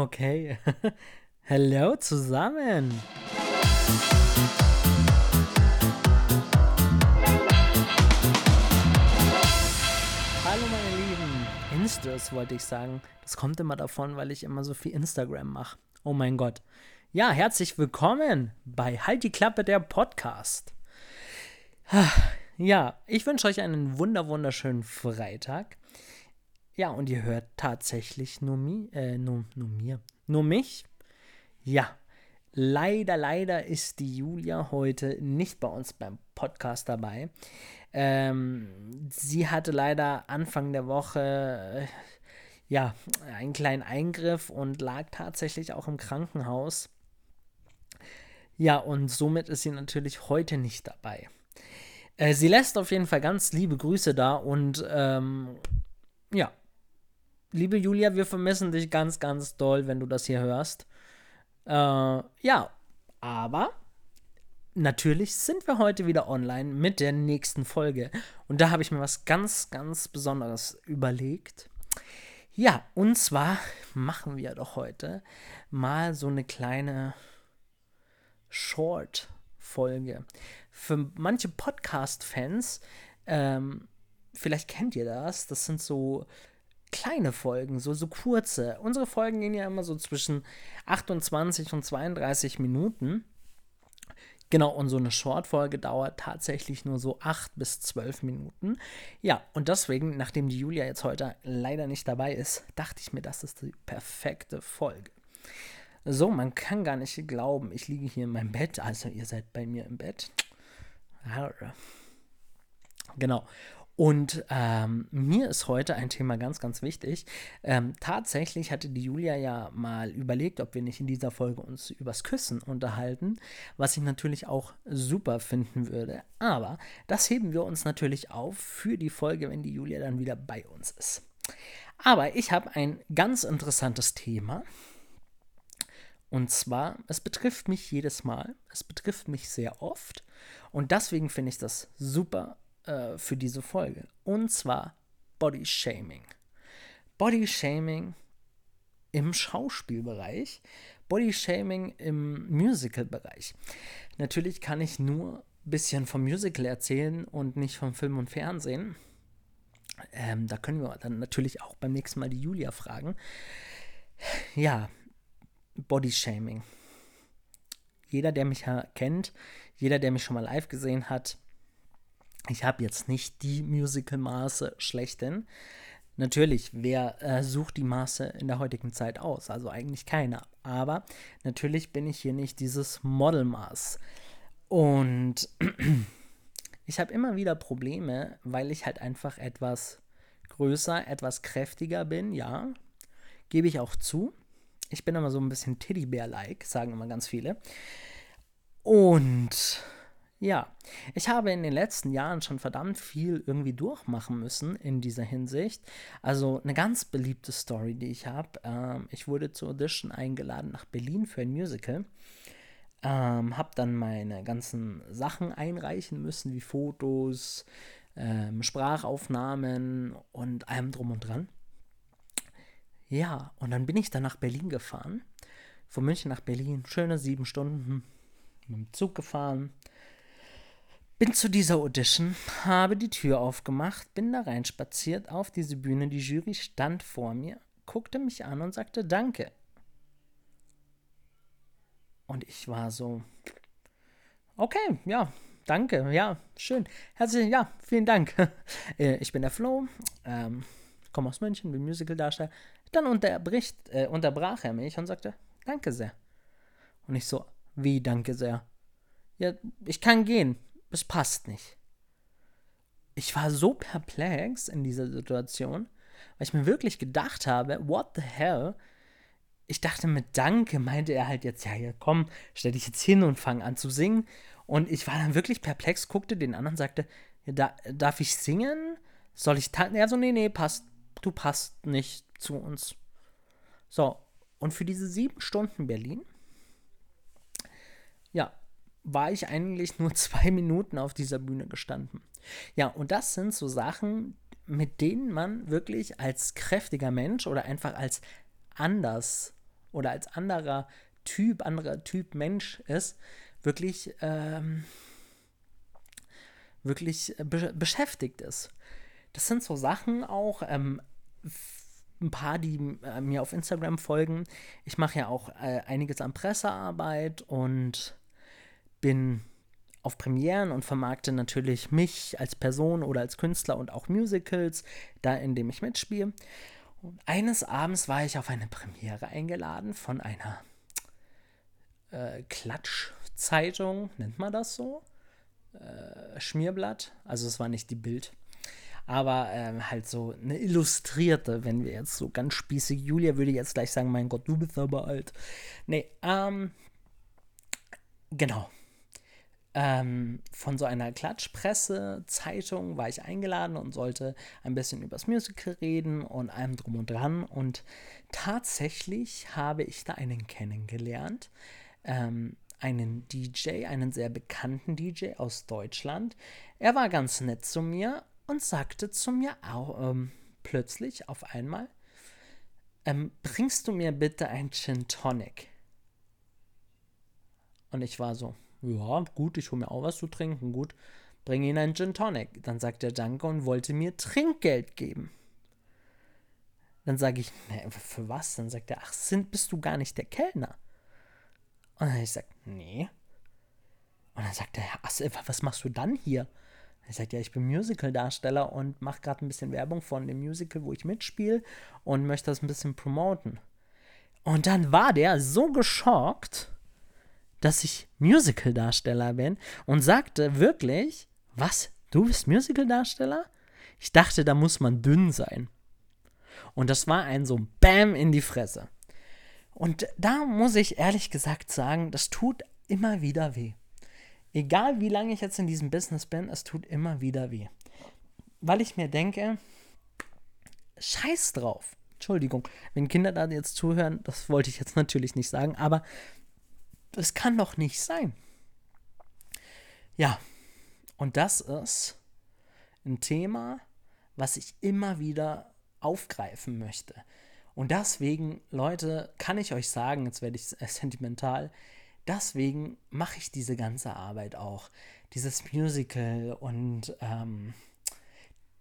Okay. Hallo zusammen. Hallo meine Lieben. Instas wollte ich sagen. Das kommt immer davon, weil ich immer so viel Instagram mache. Oh mein Gott. Ja, herzlich willkommen bei Halt die Klappe der Podcast. Ja, ich wünsche euch einen wunder wunderschönen Freitag. Ja, und ihr hört tatsächlich nur, mi, äh, nur, nur mir, nur mich. Ja, leider, leider ist die Julia heute nicht bei uns beim Podcast dabei. Ähm, sie hatte leider Anfang der Woche äh, ja einen kleinen Eingriff und lag tatsächlich auch im Krankenhaus. Ja, und somit ist sie natürlich heute nicht dabei. Äh, sie lässt auf jeden Fall ganz liebe Grüße da und ähm, ja, liebe Julia, wir vermissen dich ganz, ganz doll, wenn du das hier hörst. Äh, ja, aber natürlich sind wir heute wieder online mit der nächsten Folge. Und da habe ich mir was ganz, ganz Besonderes überlegt. Ja, und zwar machen wir doch heute mal so eine kleine Short-Folge. Für manche Podcast-Fans, ähm, vielleicht kennt ihr das, das sind so kleine Folgen, so, so kurze. Unsere Folgen gehen ja immer so zwischen 28 und 32 Minuten. Genau, und so eine Short-Folge dauert tatsächlich nur so 8 bis 12 Minuten. Ja, und deswegen, nachdem die Julia jetzt heute leider nicht dabei ist, dachte ich mir, das ist die perfekte Folge. So, man kann gar nicht glauben, ich liege hier in meinem Bett, also ihr seid bei mir im Bett. Genau. Und ähm, mir ist heute ein Thema ganz, ganz wichtig. Ähm, tatsächlich hatte die Julia ja mal überlegt, ob wir nicht in dieser Folge uns übers Küssen unterhalten, was ich natürlich auch super finden würde. Aber das heben wir uns natürlich auf für die Folge, wenn die Julia dann wieder bei uns ist. Aber ich habe ein ganz interessantes Thema. Und zwar, es betrifft mich jedes Mal, es betrifft mich sehr oft. Und deswegen finde ich das super äh, für diese Folge. Und zwar Body Shaming. Body Shaming im Schauspielbereich, Body Shaming im Musical-Bereich. Natürlich kann ich nur ein bisschen vom Musical erzählen und nicht vom Film und Fernsehen. Ähm, da können wir dann natürlich auch beim nächsten Mal die Julia fragen. Ja, Body Shaming. Jeder, der mich kennt, jeder, der mich schon mal live gesehen hat, ich habe jetzt nicht die Musical-Maße schlechthin. Natürlich, wer äh, sucht die Maße in der heutigen Zeit aus? Also eigentlich keiner. Aber natürlich bin ich hier nicht dieses Modelmaß. Und ich habe immer wieder Probleme, weil ich halt einfach etwas größer, etwas kräftiger bin, ja. Gebe ich auch zu. Ich bin immer so ein bisschen Teddybär-like, sagen immer ganz viele. Und ja, ich habe in den letzten Jahren schon verdammt viel irgendwie durchmachen müssen in dieser Hinsicht. Also eine ganz beliebte Story, die ich habe. Ähm, ich wurde zur Audition eingeladen nach Berlin für ein Musical. Ähm, habe dann meine ganzen Sachen einreichen müssen, wie Fotos, ähm, Sprachaufnahmen und allem drum und dran. Ja, und dann bin ich dann nach Berlin gefahren. Von München nach Berlin. Schöne sieben Stunden mit dem Zug gefahren bin zu dieser Audition, habe die Tür aufgemacht, bin da reinspaziert auf diese Bühne. Die Jury stand vor mir, guckte mich an und sagte Danke. Und ich war so, okay, ja, danke, ja, schön. Herzlich, ja, vielen Dank. Äh, ich bin der Flo, ähm, komme aus München, bin Musicaldarsteller. Dann unterbricht, äh, unterbrach er mich und sagte, danke sehr. Und ich so, wie danke sehr? Ja, ich kann gehen es passt nicht. Ich war so perplex in dieser Situation, weil ich mir wirklich gedacht habe, what the hell? Ich dachte mit Danke meinte er halt jetzt, ja, ja, komm, stell dich jetzt hin und fang an zu singen. Und ich war dann wirklich perplex, guckte den anderen sagte, ja, da, darf ich singen? Soll ich tanzen? Er so, nee, nee, passt, du passt nicht zu uns. So, und für diese sieben Stunden Berlin, war ich eigentlich nur zwei Minuten auf dieser Bühne gestanden. Ja, und das sind so Sachen, mit denen man wirklich als kräftiger Mensch oder einfach als anders oder als anderer Typ, anderer Typ Mensch ist, wirklich, ähm, wirklich be beschäftigt ist. Das sind so Sachen auch, ähm, ein paar, die äh, mir auf Instagram folgen. Ich mache ja auch äh, einiges an Pressearbeit und bin auf Premieren und vermarkte natürlich mich als Person oder als Künstler und auch Musicals, da in dem ich mitspiele. Und eines Abends war ich auf eine Premiere eingeladen von einer äh, Klatschzeitung, nennt man das so? Äh, Schmierblatt. Also es war nicht die Bild. Aber ähm, halt so eine illustrierte, wenn wir jetzt so ganz spießig, Julia würde jetzt gleich sagen, mein Gott, du bist aber alt. Nee, ähm, genau ähm, von so einer Klatschpresse-Zeitung war ich eingeladen und sollte ein bisschen übers Musical reden und allem drum und dran. Und tatsächlich habe ich da einen kennengelernt, ähm, einen DJ, einen sehr bekannten DJ aus Deutschland. Er war ganz nett zu mir und sagte zu mir auch ähm, plötzlich auf einmal, ähm, bringst du mir bitte ein Gin Tonic? Und ich war so, ja, gut, ich hole mir auch was zu trinken, gut, bringe ihn einen Gin Tonic. Dann sagt der Danke und wollte mir Trinkgeld geben. Dann sage ich, ne, für was? Dann sagt er, ach, sind, bist du gar nicht der Kellner? Und dann ich gesagt, nee. Und dann sagt er, ach, was machst du dann hier? Er sagt, ja, ich bin Musical-Darsteller und mache gerade ein bisschen Werbung von dem Musical, wo ich mitspiele und möchte das ein bisschen promoten. Und dann war der so geschockt, dass ich Musical-Darsteller bin und sagte wirklich, was, du bist Musical-Darsteller? Ich dachte, da muss man dünn sein. Und das war ein so Bam in die Fresse. Und da muss ich ehrlich gesagt sagen, das tut immer wieder weh. Egal wie lange ich jetzt in diesem Business bin, es tut immer wieder weh. Weil ich mir denke, scheiß drauf. Entschuldigung, wenn Kinder da jetzt zuhören, das wollte ich jetzt natürlich nicht sagen, aber das kann doch nicht sein. Ja, und das ist ein Thema, was ich immer wieder aufgreifen möchte. Und deswegen, Leute, kann ich euch sagen, jetzt werde ich sentimental, deswegen mache ich diese ganze Arbeit auch. Dieses Musical und ähm,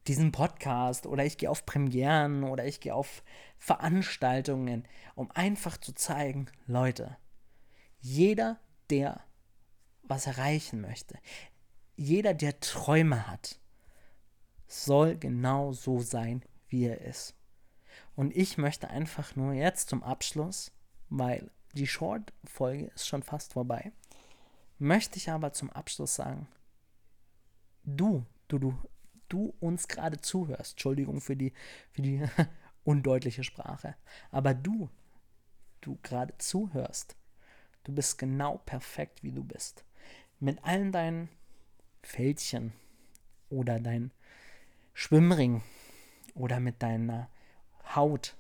diesen Podcast oder ich gehe auf Premieren oder ich gehe auf Veranstaltungen, um einfach zu zeigen, Leute, jeder, der was erreichen möchte, jeder, der Träume hat, soll genau so sein, wie er ist. Und ich möchte einfach nur jetzt zum Abschluss, weil die Short-Folge ist schon fast vorbei, möchte ich aber zum Abschluss sagen, du, du, du, du uns gerade zuhörst, Entschuldigung für die, für die undeutliche Sprache, aber du, du gerade zuhörst, Du bist genau perfekt, wie du bist. Mit allen deinen Fältchen oder dein Schwimmring oder mit deiner Haut.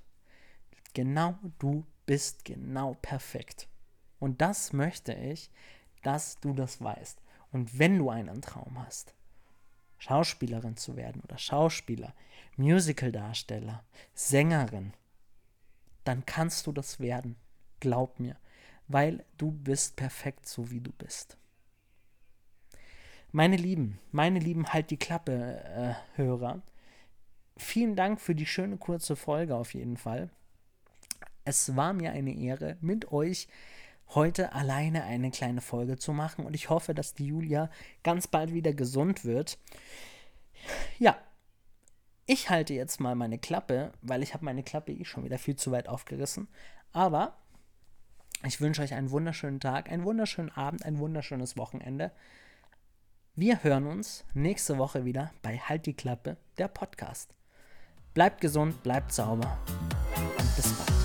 Genau du bist genau perfekt. Und das möchte ich, dass du das weißt. Und wenn du einen Traum hast, Schauspielerin zu werden oder Schauspieler, Musicaldarsteller, Sängerin, dann kannst du das werden. Glaub mir weil du bist perfekt so wie du bist. Meine Lieben, meine Lieben, halt die Klappe, äh, Hörer. Vielen Dank für die schöne kurze Folge auf jeden Fall. Es war mir eine Ehre, mit euch heute alleine eine kleine Folge zu machen und ich hoffe, dass die Julia ganz bald wieder gesund wird. Ja, ich halte jetzt mal meine Klappe, weil ich habe meine Klappe eh schon wieder viel zu weit aufgerissen. Aber ich wünsche euch einen wunderschönen Tag, einen wunderschönen Abend, ein wunderschönes Wochenende. Wir hören uns nächste Woche wieder bei Halt die Klappe, der Podcast. Bleibt gesund, bleibt sauber und bis bald.